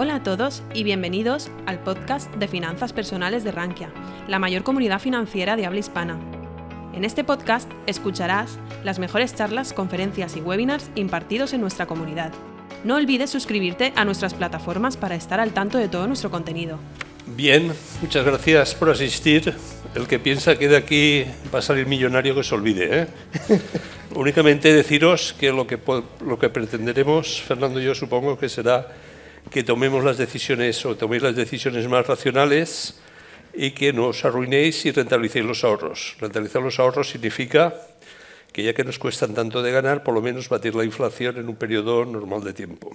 Hola a todos y bienvenidos al podcast de Finanzas Personales de Rankia, la mayor comunidad financiera de habla hispana. En este podcast escucharás las mejores charlas, conferencias y webinars impartidos en nuestra comunidad. No olvides suscribirte a nuestras plataformas para estar al tanto de todo nuestro contenido. Bien, muchas gracias por asistir. El que piensa que de aquí va a salir millonario que se olvide. ¿eh? Únicamente deciros que lo, que lo que pretenderemos, Fernando y yo supongo que será que tomemos las decisiones o toméis las decisiones más racionales y que no os arruinéis y rentabilicéis los ahorros. Rentabilizar los ahorros significa que ya que nos cuestan tanto de ganar, por lo menos batir la inflación en un periodo normal de tiempo.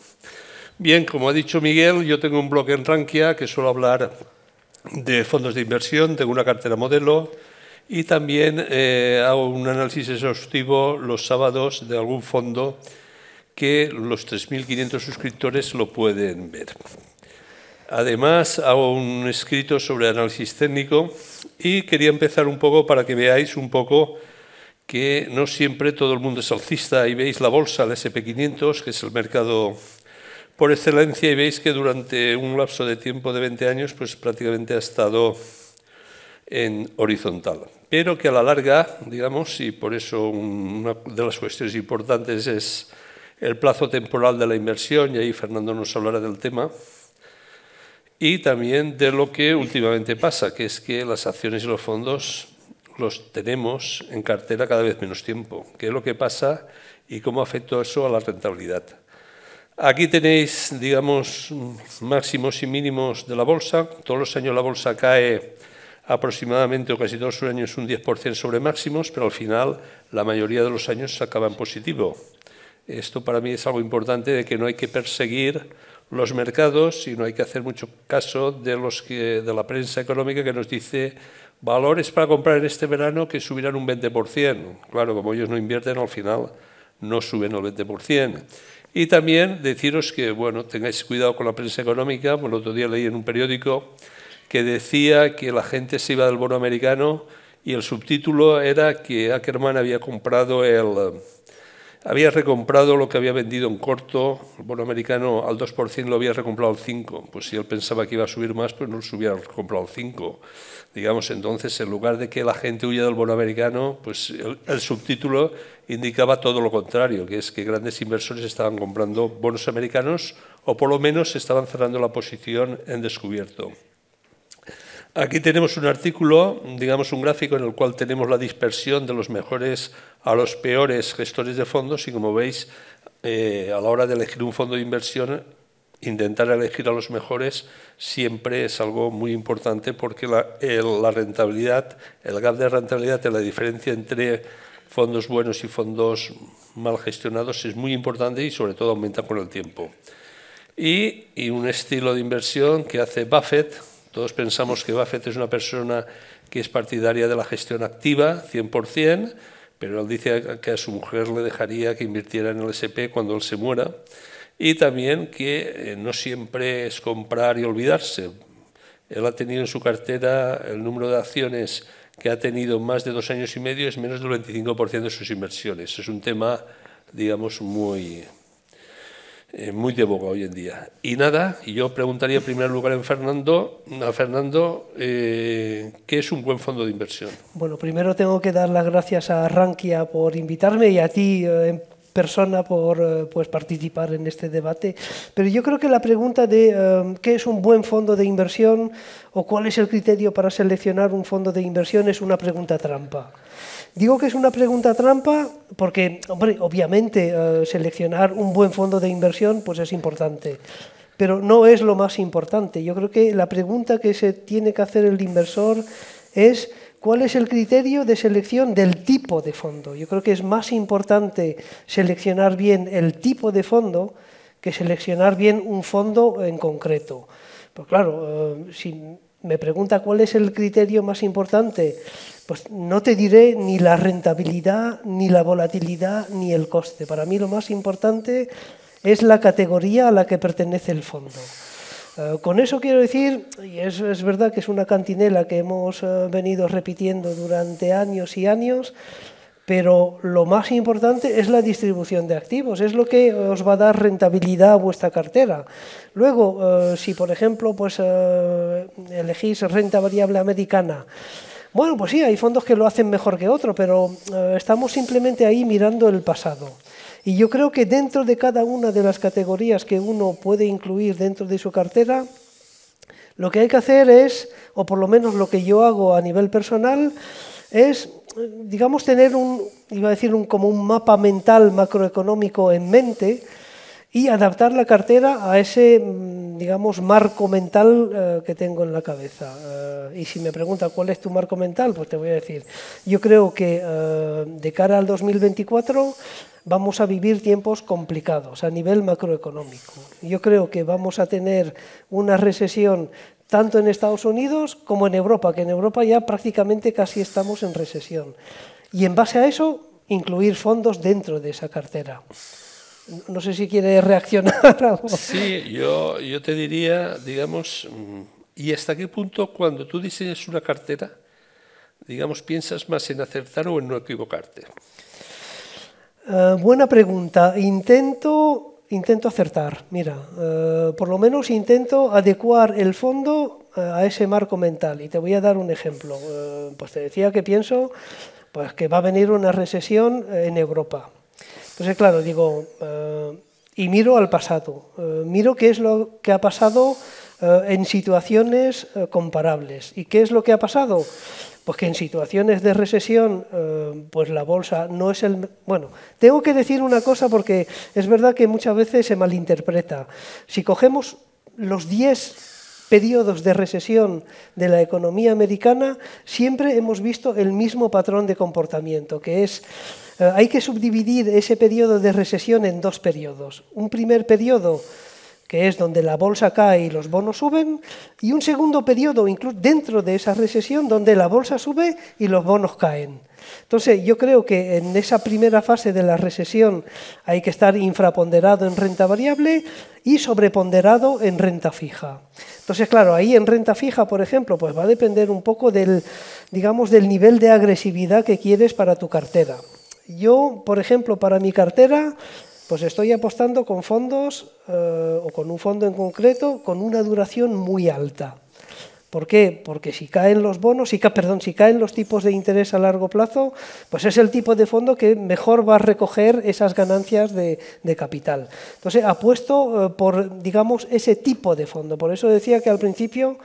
Bien, como ha dicho Miguel, yo tengo un blog en Rankia que suelo hablar de fondos de inversión, tengo una cartera modelo y también eh, hago un análisis exhaustivo los sábados de algún fondo que los 3.500 suscriptores lo pueden ver. Además, hago un escrito sobre análisis técnico y quería empezar un poco para que veáis un poco que no siempre todo el mundo es alcista y veis la bolsa, el SP500, que es el mercado por excelencia, y veis que durante un lapso de tiempo de 20 años pues prácticamente ha estado en horizontal. Pero que a la larga, digamos, y por eso una de las cuestiones importantes es el plazo temporal de la inversión, y ahí Fernando nos hablará del tema, y también de lo que últimamente pasa, que es que las acciones y los fondos los tenemos en cartera cada vez menos tiempo. ¿Qué es lo que pasa y cómo afecta eso a la rentabilidad? Aquí tenéis, digamos, máximos y mínimos de la bolsa. Todos los años la bolsa cae aproximadamente, o casi todos los años, un 10% sobre máximos, pero al final la mayoría de los años se acaba en positivo. Esto para mí es algo importante de que no hay que perseguir los mercados y no hay que hacer mucho caso de, los de la prensa económica que nos dice valores para comprar en este verano que subirán un 20%. Claro, como ellos no invierten, al final no suben el 20%. Y también deciros que, bueno, tengáis cuidado con la prensa económica. el otro día leí en un periódico que decía que la gente se iba del bono americano y el subtítulo era que Ackerman había comprado el había recomprado lo que había vendido en corto, el bono americano al 2% lo había recomprado al 5%. Pues si él pensaba que iba a subir más, pues no lo hubiera recomprado al 5%. Digamos, entonces, en lugar de que la gente huya del bono americano, pues el, el subtítulo indicaba todo lo contrario, que es que grandes inversores estaban comprando bonos americanos o por lo menos estaban cerrando la posición en descubierto. Aquí tenemos un artículo, digamos un gráfico en el cual tenemos la dispersión de los mejores a los peores gestores de fondos y como veis, eh, a la hora de elegir un fondo de inversión, intentar elegir a los mejores siempre es algo muy importante porque la, la rentabilidad, el gap de rentabilidad, la diferencia entre fondos buenos y fondos mal gestionados es muy importante y sobre todo aumenta con el tiempo. Y, y un estilo de inversión que hace Buffett, todos pensamos que Buffett es una persona que es partidaria de la gestión activa, 100%, pero él dice que a su mujer le dejaría que invirtiera en el SP cuando él se muera. Y también que eh, no siempre es comprar y olvidarse. Él ha tenido en su cartera el número de acciones que ha tenido más de dos años y medio es menos del 25% de sus inversiones. Es un tema, digamos, muy, eh, muy de boga hoy en día. Y nada, yo preguntaría en primer lugar en Fernando, a Fernando, eh, ¿qué es un buen fondo de inversión? Bueno, primero tengo que dar las gracias a Rankia por invitarme y a ti eh, en persona por pues, participar en este debate. Pero yo creo que la pregunta de qué es un buen fondo de inversión o cuál es el criterio para seleccionar un fondo de inversión es una pregunta trampa. Digo que es una pregunta trampa porque, hombre, obviamente eh, seleccionar un buen fondo de inversión pues es importante, pero no es lo más importante. Yo creo que la pregunta que se tiene que hacer el inversor es cuál es el criterio de selección del tipo de fondo. Yo creo que es más importante seleccionar bien el tipo de fondo que seleccionar bien un fondo en concreto. Pues claro, eh, si me pregunta cuál es el criterio más importante, pues no te diré ni la rentabilidad, ni la volatilidad, ni el coste. Para mí lo más importante es la categoría a la que pertenece el fondo. Eh, con eso quiero decir, y es, es, verdad que es una cantinela que hemos eh, venido repitiendo durante años y años, pero lo más importante es la distribución de activos, es lo que os va a dar rentabilidad a vuestra cartera. Luego, eh, si por ejemplo pues, elegís renta variable americana, bueno, pues sí, hay fondos que lo hacen mejor que otros, pero eh, estamos simplemente ahí mirando el pasado. Y yo creo que dentro de cada una de las categorías que uno puede incluir dentro de su cartera, lo que hay que hacer es, o por lo menos lo que yo hago a nivel personal, es digamos, tener un, iba a decir, un, como un mapa mental macroeconómico en mente y adaptar la cartera a ese, mm, digamos, marco mental eh, que tengo en la cabeza. Eh, y si me pregunta cuál es tu marco mental, pues te voy a decir, yo creo que eh, de cara al 2024 vamos a vivir tiempos complicados a nivel macroeconómico. Yo creo que vamos a tener una recesión tanto en Estados Unidos como en Europa, que en Europa ya prácticamente casi estamos en recesión. Y en base a eso, incluir fondos dentro de esa cartera. No sé si quiere reaccionar. Sí, yo, yo te diría, digamos, mm, ¿y hasta qué punto cuando tú diseñas una cartera, digamos, piensas más en acertar o en no equivocarte? Eh, buena pregunta. Intento intento acertar. Mira, eh, por lo menos intento adecuar el fondo eh, a ese marco mental. Y te voy a dar un ejemplo. Pues te decía que pienso pues, que va a venir una recesión en Europa. Entonces, claro, digo, y miro al pasado. miro qué es lo que ha pasado en situaciones comparables. ¿Y qué es lo que ha pasado? Pues que en situaciones de recesión, eh, pues la bolsa no es el... Bueno, tengo que decir una cosa porque es verdad que muchas veces se malinterpreta. Si cogemos los 10 periodos de recesión de la economía americana, siempre hemos visto el mismo patrón de comportamiento, que es, eh, hay que subdividir ese periodo de recesión en dos periodos. Un primer periodo que es donde la bolsa cae y los bonos suben, y un segundo periodo, incluso dentro de esa recesión, donde la bolsa sube y los bonos caen. Entonces, yo creo que en esa primera fase de la recesión hay que estar infraponderado en renta variable y sobreponderado en renta fija. Entonces, claro, ahí en renta fija, por ejemplo, pues va a depender un poco del, digamos, del nivel de agresividad que quieres para tu cartera. Yo, por ejemplo, para mi cartera, pues estoy apostando con fondos eh, o con un fondo en concreto con una duración muy alta. ¿Por qué? Porque si caen los bonos, si, caen los tipos de interés a largo plazo, pues es el tipo de fondo que mejor va a recoger esas ganancias de, capital. Entonces, apuesto eh, por, digamos, ese tipo de fondo. Por eso decía que al principio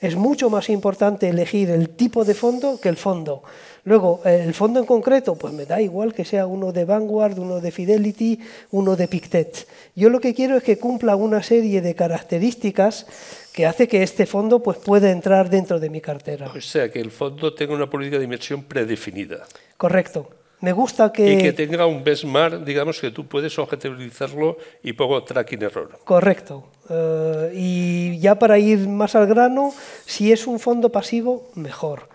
es mucho más importante elegir el tipo de fondo que el fondo. Luego, el fondo en concreto, pues me da igual que sea uno de Vanguard, uno de Fidelity, uno de Pictet. Yo lo que quiero es que cumpla una serie de características que hace que este fondo pues, pueda entrar dentro de mi cartera. O sea, que el fondo tenga una política de inversión predefinida. Correcto. Me gusta que... Y que tenga un benchmark, digamos, que tú puedes objetivizarlo y poco tracking error. Correcto. Eh, y ya para ir más al grano, si es un fondo pasivo, mejor.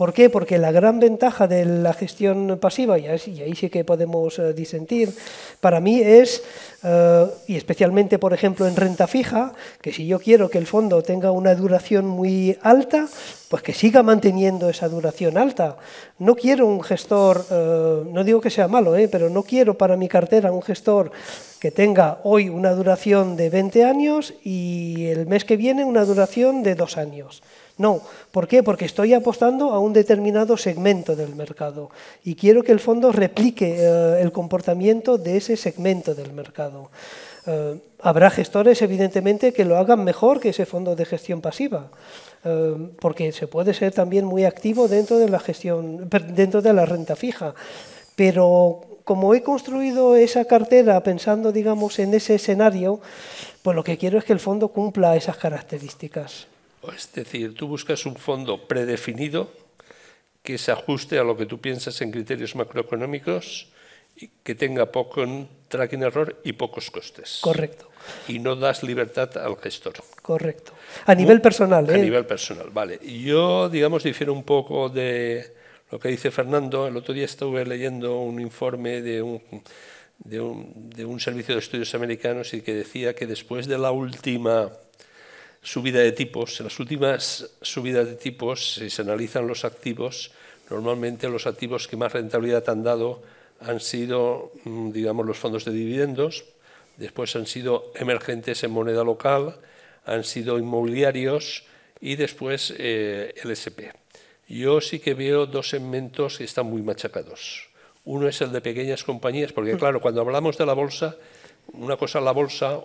¿Por qué? Porque la gran ventaja de la gestión pasiva, y ahí sí que podemos eh, disentir, para mí es, eh, y especialmente por ejemplo en renta fija, que si yo quiero que el fondo tenga una duración muy alta, pues que siga manteniendo esa duración alta. No quiero un gestor, eh, no digo que sea malo, pero no quiero para mi cartera un gestor que tenga hoy una duración de 20 años y el mes que viene una duración de dos años. No, ¿por qué? Porque estoy apostando a un determinado segmento del mercado y quiero que el fondo replique eh, el comportamiento de ese segmento del mercado. Eh, habrá gestores, evidentemente, que lo hagan mejor que ese fondo de gestión pasiva, eh, porque se puede ser también muy activo dentro de la gestión, dentro de la renta fija. Pero como he construido esa cartera pensando, digamos, en ese escenario, pues lo que quiero es que el fondo cumpla esas características. Es decir, tú buscas un fondo predefinido que se ajuste a lo que tú piensas en criterios macroeconómicos y que tenga poco tracking error y pocos costes. Correcto. Y no das libertad al gestor. Correcto. A nivel personal, ¿eh? A nivel personal, vale. Yo, digamos, difiero un poco de lo que dice Fernando. El otro día estuve leyendo un informe de un, de un, de un servicio de estudios americanos y que decía que después de la última subida de tipos, en las últimas subidas de tipos, si se analizan los activos, normalmente los activos que más rentabilidad han dado han sido, mm, digamos, los fondos de dividendos, después han sido emergentes en moneda local, han sido inmobiliarios y después eh, el SP. Yo sí que veo dos segmentos que están muy machacados. Uno es el de pequeñas compañías, porque claro, cuando hablamos de la bolsa, una cosa es la bolsa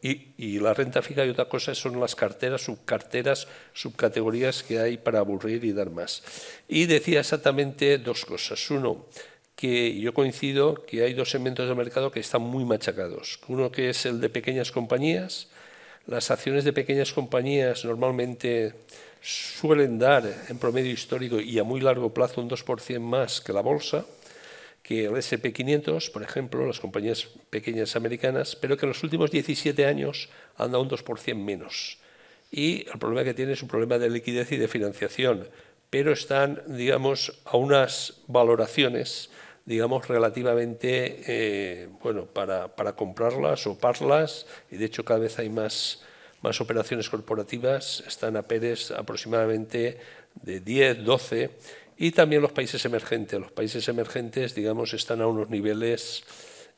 y, la renta fija y otra cosa son las carteras, subcarteras, subcategorías que hay para aburrir y dar más. Y decía exactamente dos cosas. Uno, que yo coincido que hay dos segmentos de mercado que están muy machacados. Uno que es el de pequeñas compañías. Las acciones de pequeñas compañías normalmente suelen dar en promedio histórico y a muy largo plazo un 2% más que la bolsa que el SP500, por ejemplo, las compañías pequeñas americanas, pero que en los últimos 17 años han dado un 2% menos. Y el problema que tiene es un problema de liquidez y de financiación, pero están, digamos, a unas valoraciones, digamos, relativamente, eh, bueno, para, para, comprarlas o parlas, y de hecho cada vez hay más, más operaciones corporativas, están a Pérez aproximadamente de 10, 12, y también los países emergentes. Los países emergentes, digamos, están a unos niveles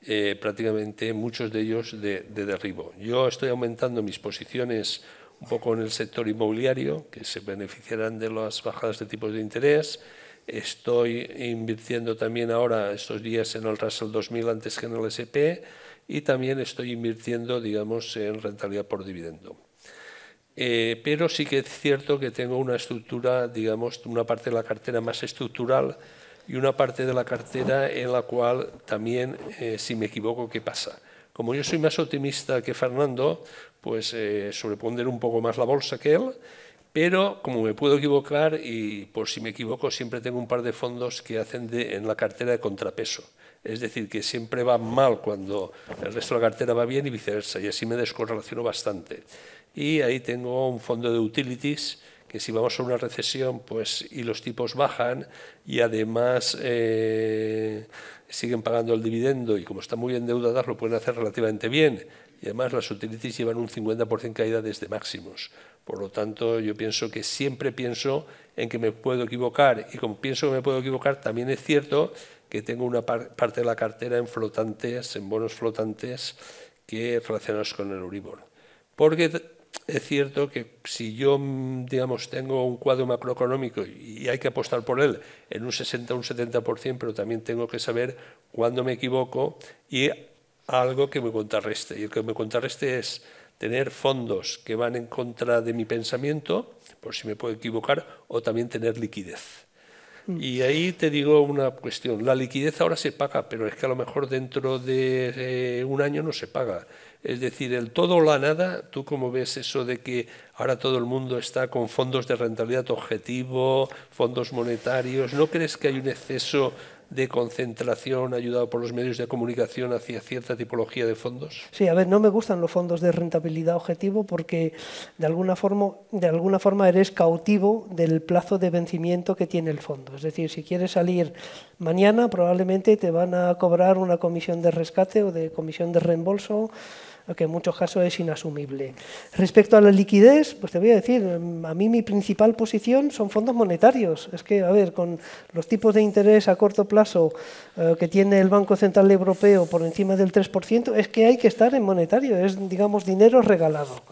eh, prácticamente, muchos de ellos, de, derribo. Yo estoy aumentando mis posiciones un poco en el sector inmobiliario, que se beneficiarán de las bajadas de tipos de interés. Estoy invirtiendo también ahora, estos días, en el Russell 2000 antes que en el SP y también estoy invirtiendo, digamos, en rentabilidad por dividendo. Eh, pero sí que es cierto que tengo una estructura, digamos, una parte de la cartera más estructural y una parte de la cartera en la cual también, eh, si me equivoco, ¿qué pasa? Como yo soy más optimista que Fernando, pues eh, un poco más la bolsa que él, pero como me puedo equivocar y por si me equivoco siempre tengo un par de fondos que hacen de, en la cartera de contrapeso. Es decir, que siempre va mal cuando el resto de la cartera va bien y viceversa, y así me descorrelaciono bastante y ahí tengo un fondo de utilities que si vamos a una recesión pues, y los tipos bajan y además eh, siguen pagando el dividendo y como están muy endeudadas lo pueden hacer relativamente bien y además las utilities llevan un 50% caída desde máximos. Por lo tanto, yo pienso que siempre pienso en que me puedo equivocar y como pienso que me puedo equivocar, también es cierto que tengo una parte de la cartera en flotantes, en bonos flotantes que relacionados con el Euribor. Porque es cierto que si yo, digamos, tengo un cuadro macroeconómico y hay que apostar por él en un 60 o un 70%, pero también tengo que saber cuándo me equivoco y algo que me contrarreste. Y el que me contrarreste es tener fondos que van en contra de mi pensamiento, por si me puedo equivocar, o también tener liquidez. Mm. Y ahí te digo una cuestión. La liquidez ahora se paga, pero es que a lo mejor dentro de eh, un año no se paga. Es decir, el todo o la nada, ¿tú cómo ves eso de que ahora todo el mundo está con fondos de rentabilidad objetivo, fondos monetarios? ¿No crees que hay un exceso de concentración ayudado por los medios de comunicación hacia cierta tipología de fondos? Sí, a ver, no me gustan los fondos de rentabilidad objetivo porque de alguna forma, de alguna forma eres cautivo del plazo de vencimiento que tiene el fondo. Es decir, si quieres salir mañana, probablemente te van a cobrar una comisión de rescate o de comisión de reembolso que en muchos casos es inasumible. Respecto a la liquidez, pues te voy a decir, a mí mi principal posición son fondos monetarios. Es que, a ver, con los tipos de interés a corto plazo eh, que tiene el Banco Central Europeo por encima del 3%, es que hay que estar en monetario, es, digamos, dinero regalado.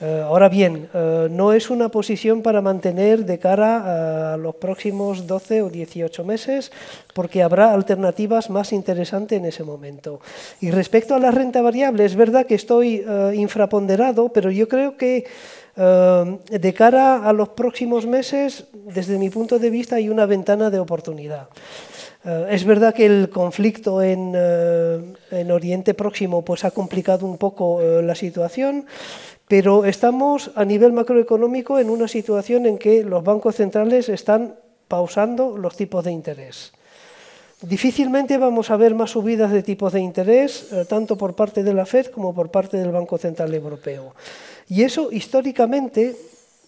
Eh, ahora bien, eh, no es una posición para mantener de cara a los próximos 12 o 18 meses, porque habrá alternativas más interesantes en ese momento. Y respecto a la renta variable, es verdad que estoy eh, infraponderado, pero yo creo que de cara a los próximos meses, desde mi punto de vista, hay una ventana de oportunidad. es verdad que el conflicto en, en, Oriente Próximo pues, ha complicado un poco la situación, pero estamos a nivel macroeconómico en una situación en que los bancos centrales están pausando los tipos de interés. Difícilmente vamos a ver más subidas de tipos de interés, eh, tanto por parte de la Fed como por parte del Banco Central Europeo. Y eso históricamente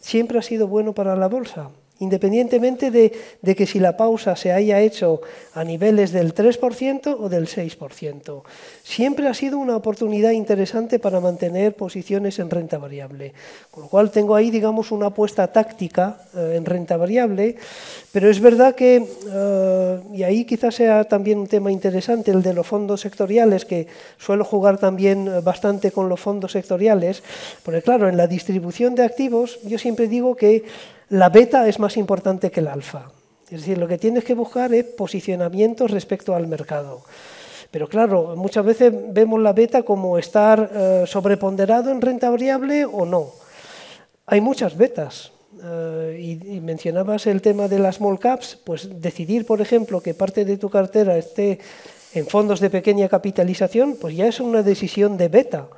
siempre ha sido bueno para la bolsa. Independientemente de, que si la pausa se haya hecho a niveles del 3% o del 6%. Siempre ha sido una oportunidad interesante para mantener posiciones en renta variable. Con lo cual tengo ahí, digamos, una apuesta táctica eh, en renta variable, pero es verdad que, eh, y ahí quizás sea también un tema interesante, el de los fondos sectoriales, que suelo jugar también eh, bastante con los fondos sectoriales, porque claro, en la distribución de activos yo siempre digo que la beta es más importante que el alfa. Es decir, lo que tienes que buscar es posicionamientos respecto al mercado. Pero claro, muchas veces vemos la beta como estar eh, sobreponderado en renta variable o no. Hay muchas betas. Eh, y, y, mencionabas el tema de las small caps, pues decidir, por ejemplo, que parte de tu cartera esté en fondos de pequeña capitalización, pues ya es una decisión de beta,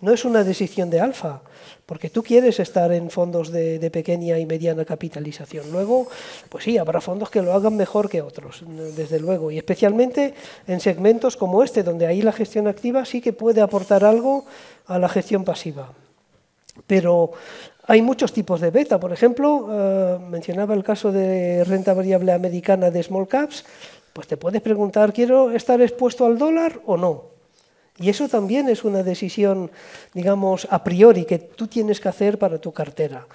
no es una decisión de alfa porque tú quieres estar en fondos de, pequeña y mediana capitalización. Luego, pues sí, habrá fondos que lo hagan mejor que otros, desde luego, y especialmente en segmentos como este, donde ahí la gestión activa sí que puede aportar algo a la gestión pasiva. Pero hay muchos tipos de beta. Por ejemplo, eh, mencionaba el caso de renta variable americana de small caps, pues te puedes preguntar, ¿quiero estar expuesto al dólar o no? Y eso también es una decisión, digamos, a priori que tú tienes que hacer para tu cartera.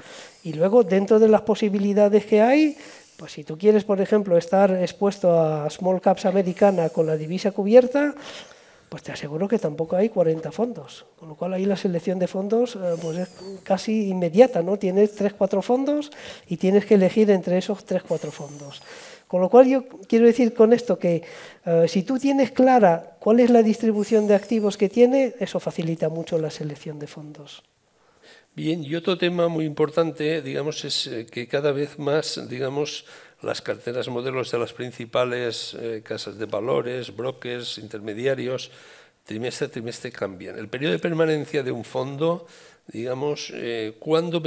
Y luego, dentro de las posibilidades que hay, pues si tú quieres, por ejemplo, estar expuesto a small caps americana con la divisa cubierta, pues te aseguro que tampoco hay 40 fondos. Con lo cual ahí la selección de fondos eh, pues es casi inmediata, ¿no? Tienes 3-4 fondos y tienes que elegir entre esos 3-4 fondos. Con lo cual yo quiero decir con esto que eh, si tú tienes clara cuál es la distribución de activos que tiene, eso facilita mucho la selección de fondos. Bien, y otro tema muy importante, digamos, es eh, que cada vez más, digamos, las carteras modelos de las principales eh, casas de valores, brokers, intermediarios, trimestre a trimestre cambian. El periodo de permanencia de un fondo digamos, eh, ¿cuándo,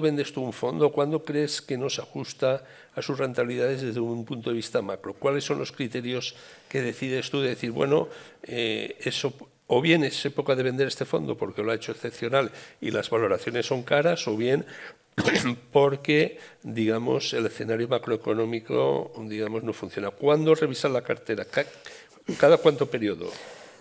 vendes tú un fondo? ¿Cuándo crees que no se ajusta a sus rentabilidades desde un punto de vista macro? ¿Cuáles son los criterios que decides tú de decir, bueno, eh, eso o bien es época de vender este fondo porque lo ha hecho excepcional y las valoraciones son caras, o bien porque, digamos, el escenario macroeconómico, digamos, no funciona. ¿Cuándo revisas la cartera? ¿Cada cuánto periodo?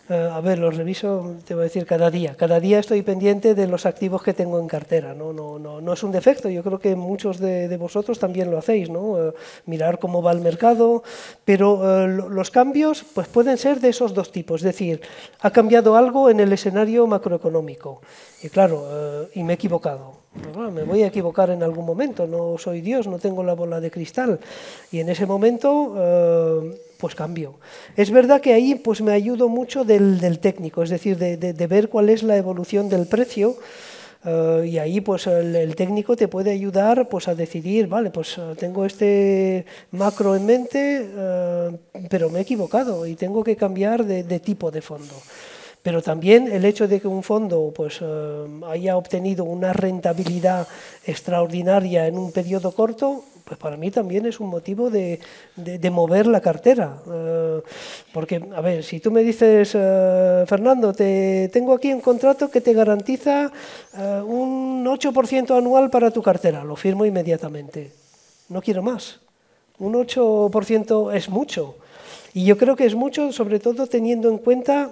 Eh, a ver, los reviso, te voy a decir, cada día. Cada día estoy pendiente de los activos que tengo en cartera. No, no, no, no es un defecto, yo creo que muchos de, vosotros también lo hacéis, ¿no? Eh, mirar cómo va el mercado, pero eh, los cambios pues, pueden ser de esos dos tipos. Es decir, ha cambiado algo en el escenario macroeconómico. Y claro, y me he equivocado. me voy a equivocar en algún momento, no soy Dios, no tengo la bola de cristal. Y en ese momento pues cambio. Es verdad que ahí pues me ayudo mucho del, técnico, es decir, de, ver cuál es la evolución del precio. Eh, y ahí pues el, técnico te puede ayudar pues a decidir, vale, pues eh, tengo este macro en mente, eh, pero me he equivocado y tengo que cambiar de, tipo de fondo. Pero también el hecho de que un fondo pues, haya obtenido una rentabilidad extraordinaria en un periodo corto pues para mí también es un motivo de, mover la cartera. Eh, porque, a ver, si tú me dices, eh, Fernando, te, tengo aquí un contrato que te garantiza eh, un 8% anual para tu cartera, lo firmo inmediatamente. No quiero más. Un 8% es mucho. Y yo creo que es mucho, sobre todo teniendo en cuenta,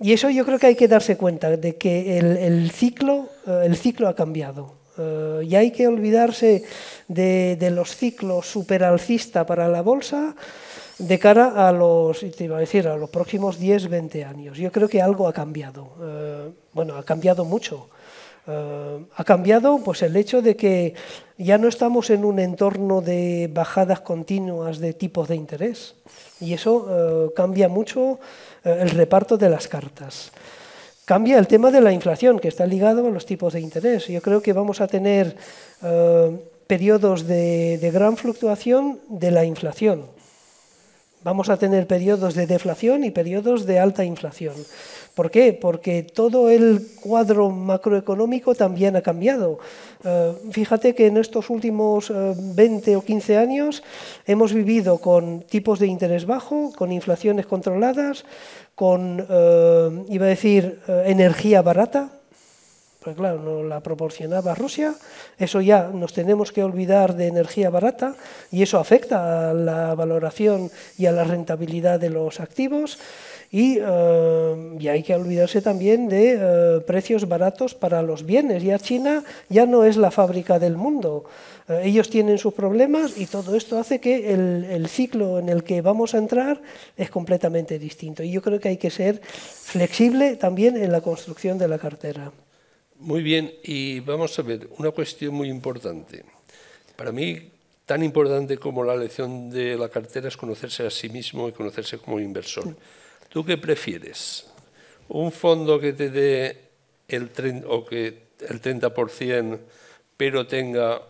y eso yo creo que hay que darse cuenta, de que el, ciclo, el ciclo ha cambiado. Eh, y hay que olvidarse de, los ciclos superalcista para la bolsa de cara a los, iba a decir, a los próximos 10, 20 años. Yo creo que algo ha cambiado. Eh, bueno, ha cambiado mucho. Eh, ha cambiado pues, el hecho de que ya no estamos en un entorno de bajadas continuas de tipos de interés. Y eso cambia mucho el reparto de las cartas. Cambia el tema de la inflación, que está ligado a los tipos de interés. Yo creo que vamos a tener eh, periodos de, gran fluctuación de la inflación. Vamos a tener periodos de deflación y periodos de alta inflación. ¿Por qué? Porque todo el cuadro macroeconómico también ha cambiado. Eh, fíjate que en estos últimos 20 eh, o 15 años hemos vivido con tipos de interés bajo, con inflaciones controladas, con, eh, iba a decir, energía barata. Pues claro, nos la proporcionaba Rusia, eso ya nos tenemos que olvidar de energía barata y eso afecta a la valoración y a la rentabilidad de los activos. Y, eh, y, hay que olvidarse también de eh, precios baratos para los bienes. Ya China ya no es la fábrica del mundo. Eh, ellos tienen sus problemas y todo esto hace que el, el, ciclo en el que vamos a entrar es completamente distinto. Y yo creo que hay que ser flexible también en la construcción de la cartera. Muy bien, y vamos a ver, una cuestión muy importante. Para mí, tan importante como la lección de la cartera es conocerse a sí mismo y conocerse como inversor. ¿Tú qué prefieres? ¿Un fondo que te dé el, o que el 30% pero tenga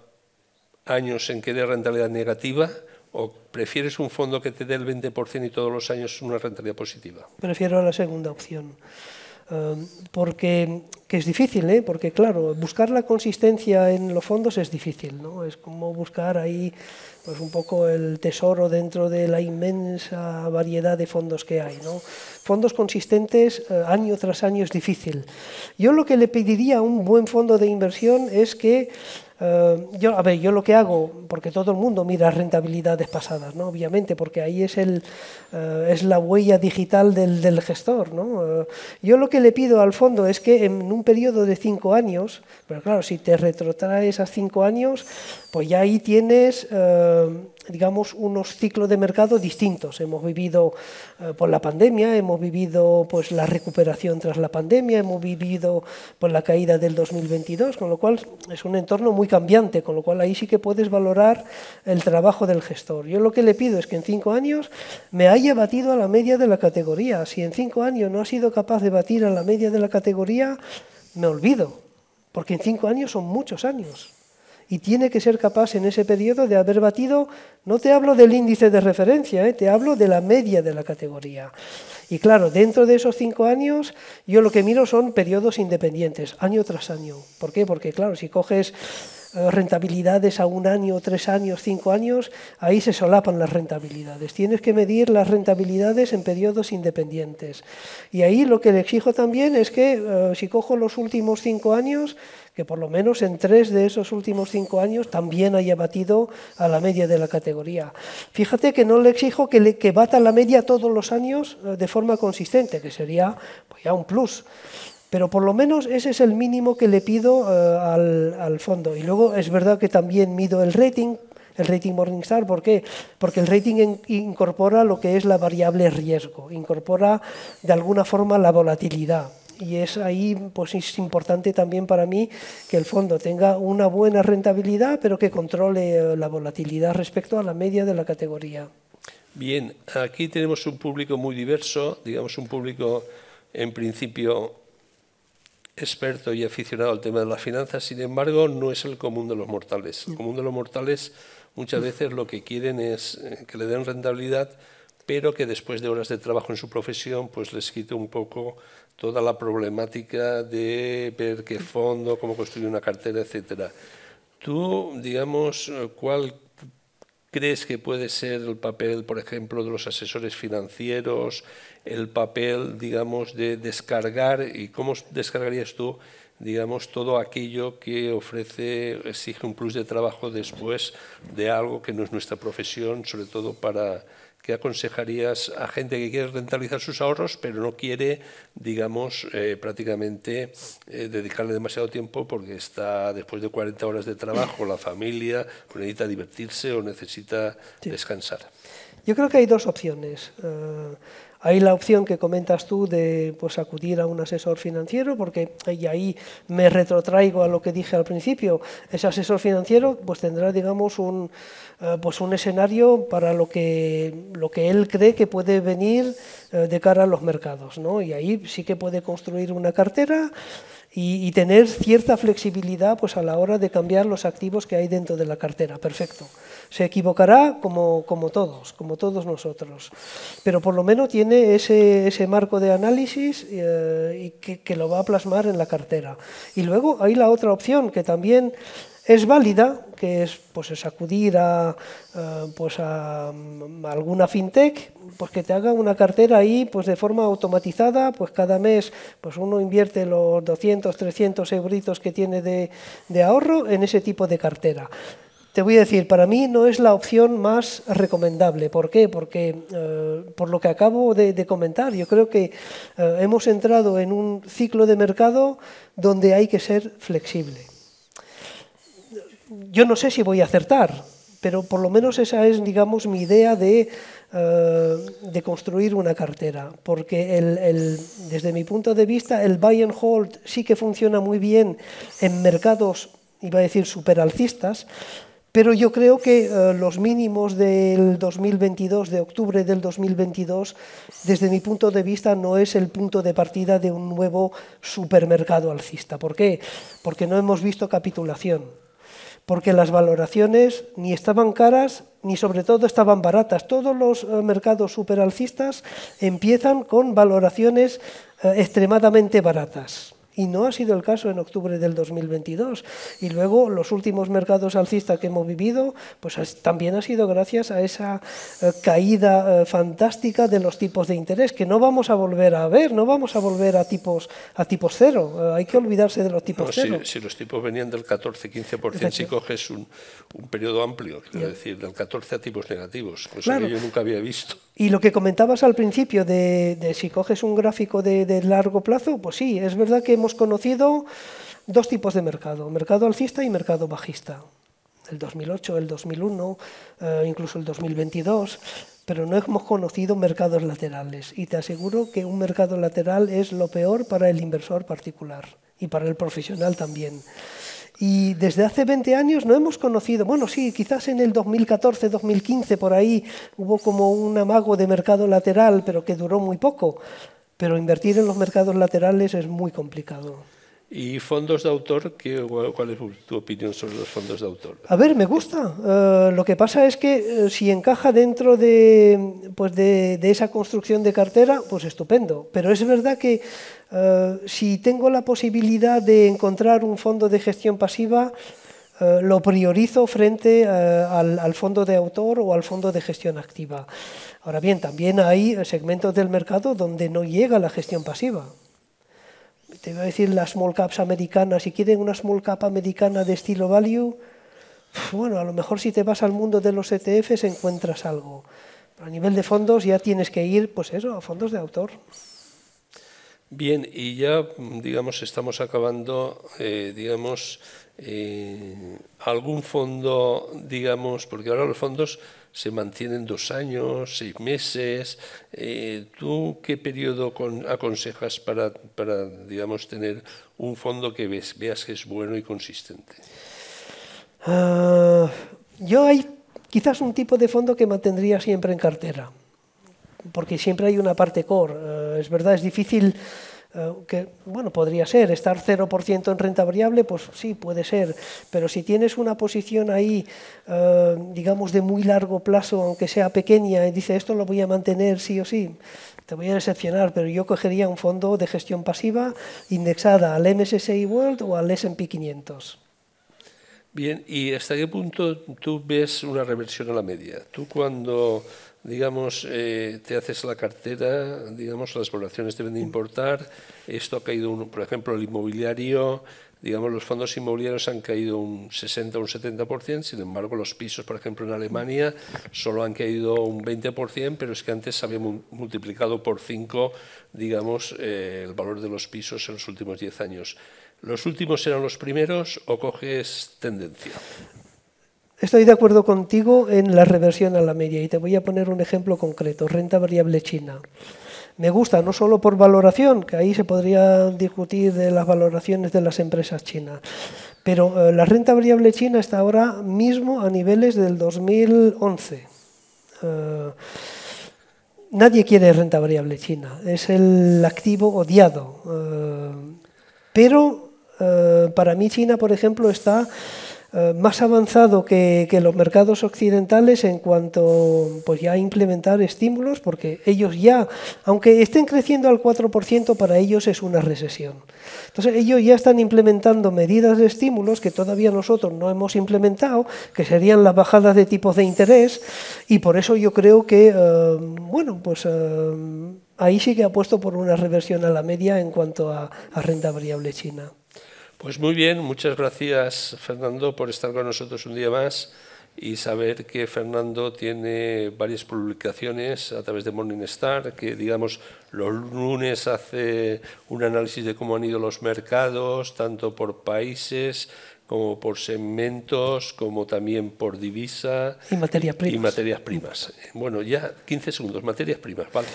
años en que dé rentabilidad negativa o prefieres un fondo que te dé el 20% y todos los años una rentabilidad positiva? Prefiero la segunda opción. Um, porque que es difícil, ¿eh? porque claro, buscar la consistencia en los fondos es difícil, ¿no? es como buscar ahí pues un poco el tesoro dentro de la inmensa variedad de fondos que hay. ¿no? Fondos consistentes eh, año tras año es difícil. Yo lo que le pediría a un buen fondo de inversión es que eh, yo, a ver, yo lo que hago, porque todo el mundo mira rentabilidades pasadas, ¿no? obviamente, porque ahí es, el, eh, es la huella digital del, del gestor. ¿no? Eh, yo lo que le pido al fondo es que en un periodo de cinco años, pero claro, si te retrotraes a cinco años, pues ya ahí tienes digamos, unos ciclos de mercado distintos. Hemos vivido por la pandemia, hemos vivido pues, la recuperación tras la pandemia, hemos vivido pues, la caída del 2022, con lo cual es un entorno muy cambiante, con lo cual ahí sí que puedes valorar el trabajo del gestor. Yo lo que le pido es que en cinco años me haya batido a la media de la categoría. Si en cinco años no ha sido capaz de batir a la media de la categoría, me olvido, porque en cinco años son muchos años. Y tiene que ser capaz en ese periodo de haber batido, no te hablo del índice de referencia, ¿eh? te hablo de la media de la categoría. Y claro, dentro de esos cinco años, yo lo que miro son periodos independientes, año tras año. ¿Por qué? Porque claro, si coges eh, rentabilidades a un año, tres años, cinco años, ahí se solapan las rentabilidades. Tienes que medir las rentabilidades en periodos independientes. Y ahí lo que le exijo también es que eh, si cojo los últimos cinco años, que por lo menos en tres de esos últimos cinco años también haya batido a la media de la categoría. Fíjate que no le exijo que, le, que bata la media todos los años eh, de forma consistente, que sería pues ya un plus. Pero por lo menos ese es el mínimo que le pido eh, al, al, fondo. Y luego es verdad que también mido el rating, el rating Morningstar. ¿Por qué? Porque el rating incorpora lo que es la variable riesgo, incorpora de alguna forma la volatilidad. Y es ahí pues es importante también para mí que el fondo tenga una buena rentabilidad, pero que controle eh, la volatilidad respecto a la media de la categoría. Bien, aquí tenemos un público muy diverso, digamos un público en principio experto y aficionado al tema de las finanzas, sin embargo, no es el común de los mortales. El común de los mortales muchas veces lo que quieren es eh, que le den rentabilidad, pero que después de horas de trabajo en su profesión, pues les quite un poco toda la problemática de ver qué fondo, cómo construir una cartera, etcétera. Tú, digamos, ¿cuál crees que puede ser el papel, por ejemplo, de los asesores financieros, el papel, digamos, de descargar y cómo descargarías tú, digamos, todo aquello que ofrece, exige un plus de trabajo después de algo que no es nuestra profesión, sobre todo para ¿Qué aconsejarías a gente que quiere rentabilizar sus ahorros, pero no quiere, digamos, eh, prácticamente eh, dedicarle demasiado tiempo porque está después de 40 horas de trabajo, la familia, necesita divertirse o necesita descansar? Yo creo que hay dos opciones. Eh, hay la opción que comentas tú de pues, acudir a un asesor financiero, porque y ahí me retrotraigo a lo que dije al principio. Ese asesor financiero pues, tendrá digamos, un, eh, pues, un escenario para lo que, lo que él cree que puede venir eh, de cara a los mercados. ¿no? Y ahí sí que puede construir una cartera y, tener cierta flexibilidad pues, a la hora de cambiar los activos que hay dentro de la cartera. Perfecto. Se equivocará como, como todos, como todos nosotros, pero por lo menos tiene ese, ese marco de análisis eh, y que, que, lo va a plasmar en la cartera. Y luego hay la otra opción que también es válida, que es pues a, eh, pues a, alguna fintech, pues que te haga una cartera ahí pues de forma automatizada, pues cada mes pues uno invierte los 200, 300 euritos que tiene de, de ahorro en ese tipo de cartera. Te voy a decir, para mí no es la opción más recomendable. ¿Por qué? Porque, eh, por lo que acabo de, comentar, yo creo que eh, hemos entrado en un ciclo de mercado donde hay que ser flexible. Yo no sé si voy a acertar, pero por lo menos esa es, digamos, mi idea de, eh, de construir una cartera. Porque el, desde mi punto de vista, el buy and hold sí que funciona muy bien en mercados iba a decir superalcistas, pero yo creo que eh, los mínimos del 2022, de octubre del 2022, desde mi punto de vista no es el punto de partida de un nuevo supermercado alcista. ¿Por qué? Porque no hemos visto capitulación, porque las valoraciones ni estaban caras ni sobre todo estaban baratas. Todos los eh, mercados superalcistas empiezan con valoraciones eh, extremadamente baratas y no ha sido el caso en octubre del 2022. Y luego los últimos mercados alcistas que hemos vivido, pues también ha sido gracias a esa eh, caída eh, fantástica de los tipos de interés que no vamos a volver a ver, no vamos a volver a tipos a tipos cero. Eh, hay que olvidarse de los tipos cero. Si, los tipos venían del 14-15%, si coges un, un periodo amplio, quiero decir, del 14 a tipos negativos, cosa que yo nunca había visto. Y lo que comentabas al principio de, si coges un gráfico de, de largo plazo, pues sí, es verdad que hemos hemos conocido dos tipos de mercado, mercado alcista y mercado bajista. El 2008, el 2001, eh, incluso el 2022, pero no hemos conocido mercados laterales. Y te aseguro que un mercado lateral es lo peor para el inversor particular y para el profesional también. Y desde hace 20 años no hemos conocido, bueno, sí, quizás en el 2014, 2015, por ahí hubo como un amago de mercado lateral, pero que duró muy poco. pero invertir en los mercados laterales es muy complicado. ¿Y fondos de autor? ¿Qué, ¿Cuál es tu opinión sobre los fondos de autor? A ver, me gusta. Uh, lo que pasa es que uh, si encaja dentro de, pues de, de, esa construcción de cartera, pues estupendo. Pero es verdad que uh, si tengo la posibilidad de encontrar un fondo de gestión pasiva, lo priorizo frente al, al fondo de autor o al fondo de gestión activa. Ahora bien, también hay segmentos del mercado donde no llega la gestión pasiva. Te voy a decir las small caps americanas, si quieren una small cap americana de estilo value, bueno, a lo mejor si te vas al mundo de los ETFs encuentras algo. a nivel de fondos ya tienes que ir, pues eso, a fondos de autor. Bien, y ya, digamos, estamos acabando, eh, digamos, eh, algún fondo, digamos, porque ahora los fondos se mantienen dos años, seis meses. Eh, ¿Tú qué periodo aconsejas para, para, digamos, tener un fondo que ves, veas que es bueno y consistente? Ah, yo hay quizás un tipo de fondo que mantendría siempre en cartera, porque siempre hay una parte core. Eh, es verdad, es difícil eh, que bueno, podría ser, estar 0% en renta variable, pues sí, puede ser, pero si tienes una posición ahí, eh, digamos, de muy largo plazo, aunque sea pequeña, y dice esto lo voy a mantener sí o sí, te voy a decepcionar, pero yo cogería un fondo de gestión pasiva indexada al MSCI World o al S&P 500. Bien, ¿y hasta qué punto tú ves una reversión a la media? Tú cuando digamos, eh, te haces la cartera, digamos, las valoraciones deben de importar, esto ha caído, un, por ejemplo, el inmobiliario, digamos, los fondos inmobiliarios han caído un 60 o un 70%, sin embargo, los pisos, por ejemplo, en Alemania solo han caído un 20%, pero es que antes se había multiplicado por 5, digamos, eh, el valor de los pisos en los últimos 10 años. ¿Los últimos eran los primeros o coges tendencia? Estoy de acuerdo contigo en la reversión a la media y te voy a poner un ejemplo concreto, renta variable china. Me gusta no solo por valoración, que ahí se podría discutir de las valoraciones de las empresas chinas, pero eh, la renta variable china está ahora mismo a niveles del 2011. Eh, nadie quiere renta variable china, es el activo odiado. Eh, pero para mí China, por ejemplo, está más avanzado que, los mercados occidentales en cuanto pues ya a implementar estímulos, porque ellos ya, aunque estén creciendo al 4%, para ellos es una recesión. Entonces ellos ya están implementando medidas de estímulos que todavía nosotros no hemos implementado, que serían las bajadas de tipos de interés, y por eso yo creo que, eh, bueno, pues eh, ahí sí que ha puesto por una reversión a la media en cuanto a renta variable china. Pues muy bien, muchas gracias Fernando por estar con nosotros un día más y saber que Fernando tiene varias publicaciones a través de Morningstar, que digamos los lunes hace un análisis de cómo han ido los mercados, tanto por países como por segmentos, como también por divisa y materias primas. Y materias primas. Bueno, ya 15 segundos, materias primas, vale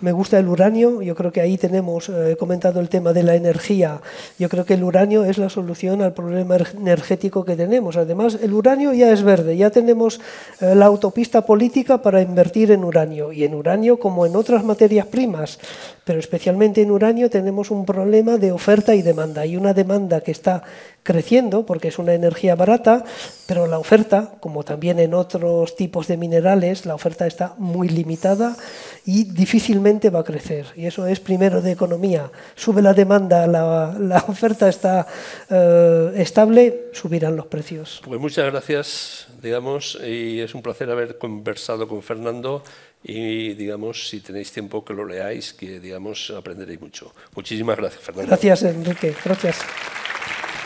me gusta el uranio, yo creo que ahí tenemos, eh, comentado el tema de la energía, yo creo que el uranio es la solución al problema energético que tenemos. Además, el uranio ya es verde, ya tenemos eh, la autopista política para invertir en uranio. Y en uranio, como en otras materias primas, pero especialmente en uranio, tenemos un problema de oferta y demanda. Hay una demanda que está creciendo porque es una energía barata, pero la oferta, como también en otros tipos de minerales, la oferta está muy limitada y difícilmente va a crecer. Y eso es primero de economía. Sube la demanda, la, oferta está eh, estable, subirán los precios. Pues muchas gracias, digamos, y es un placer haber conversado con Fernando y digamos si tenéis tiempo que lo leáis que digamos aprenderéis mucho muchísimas gracias Fernando gracias Enrique gracias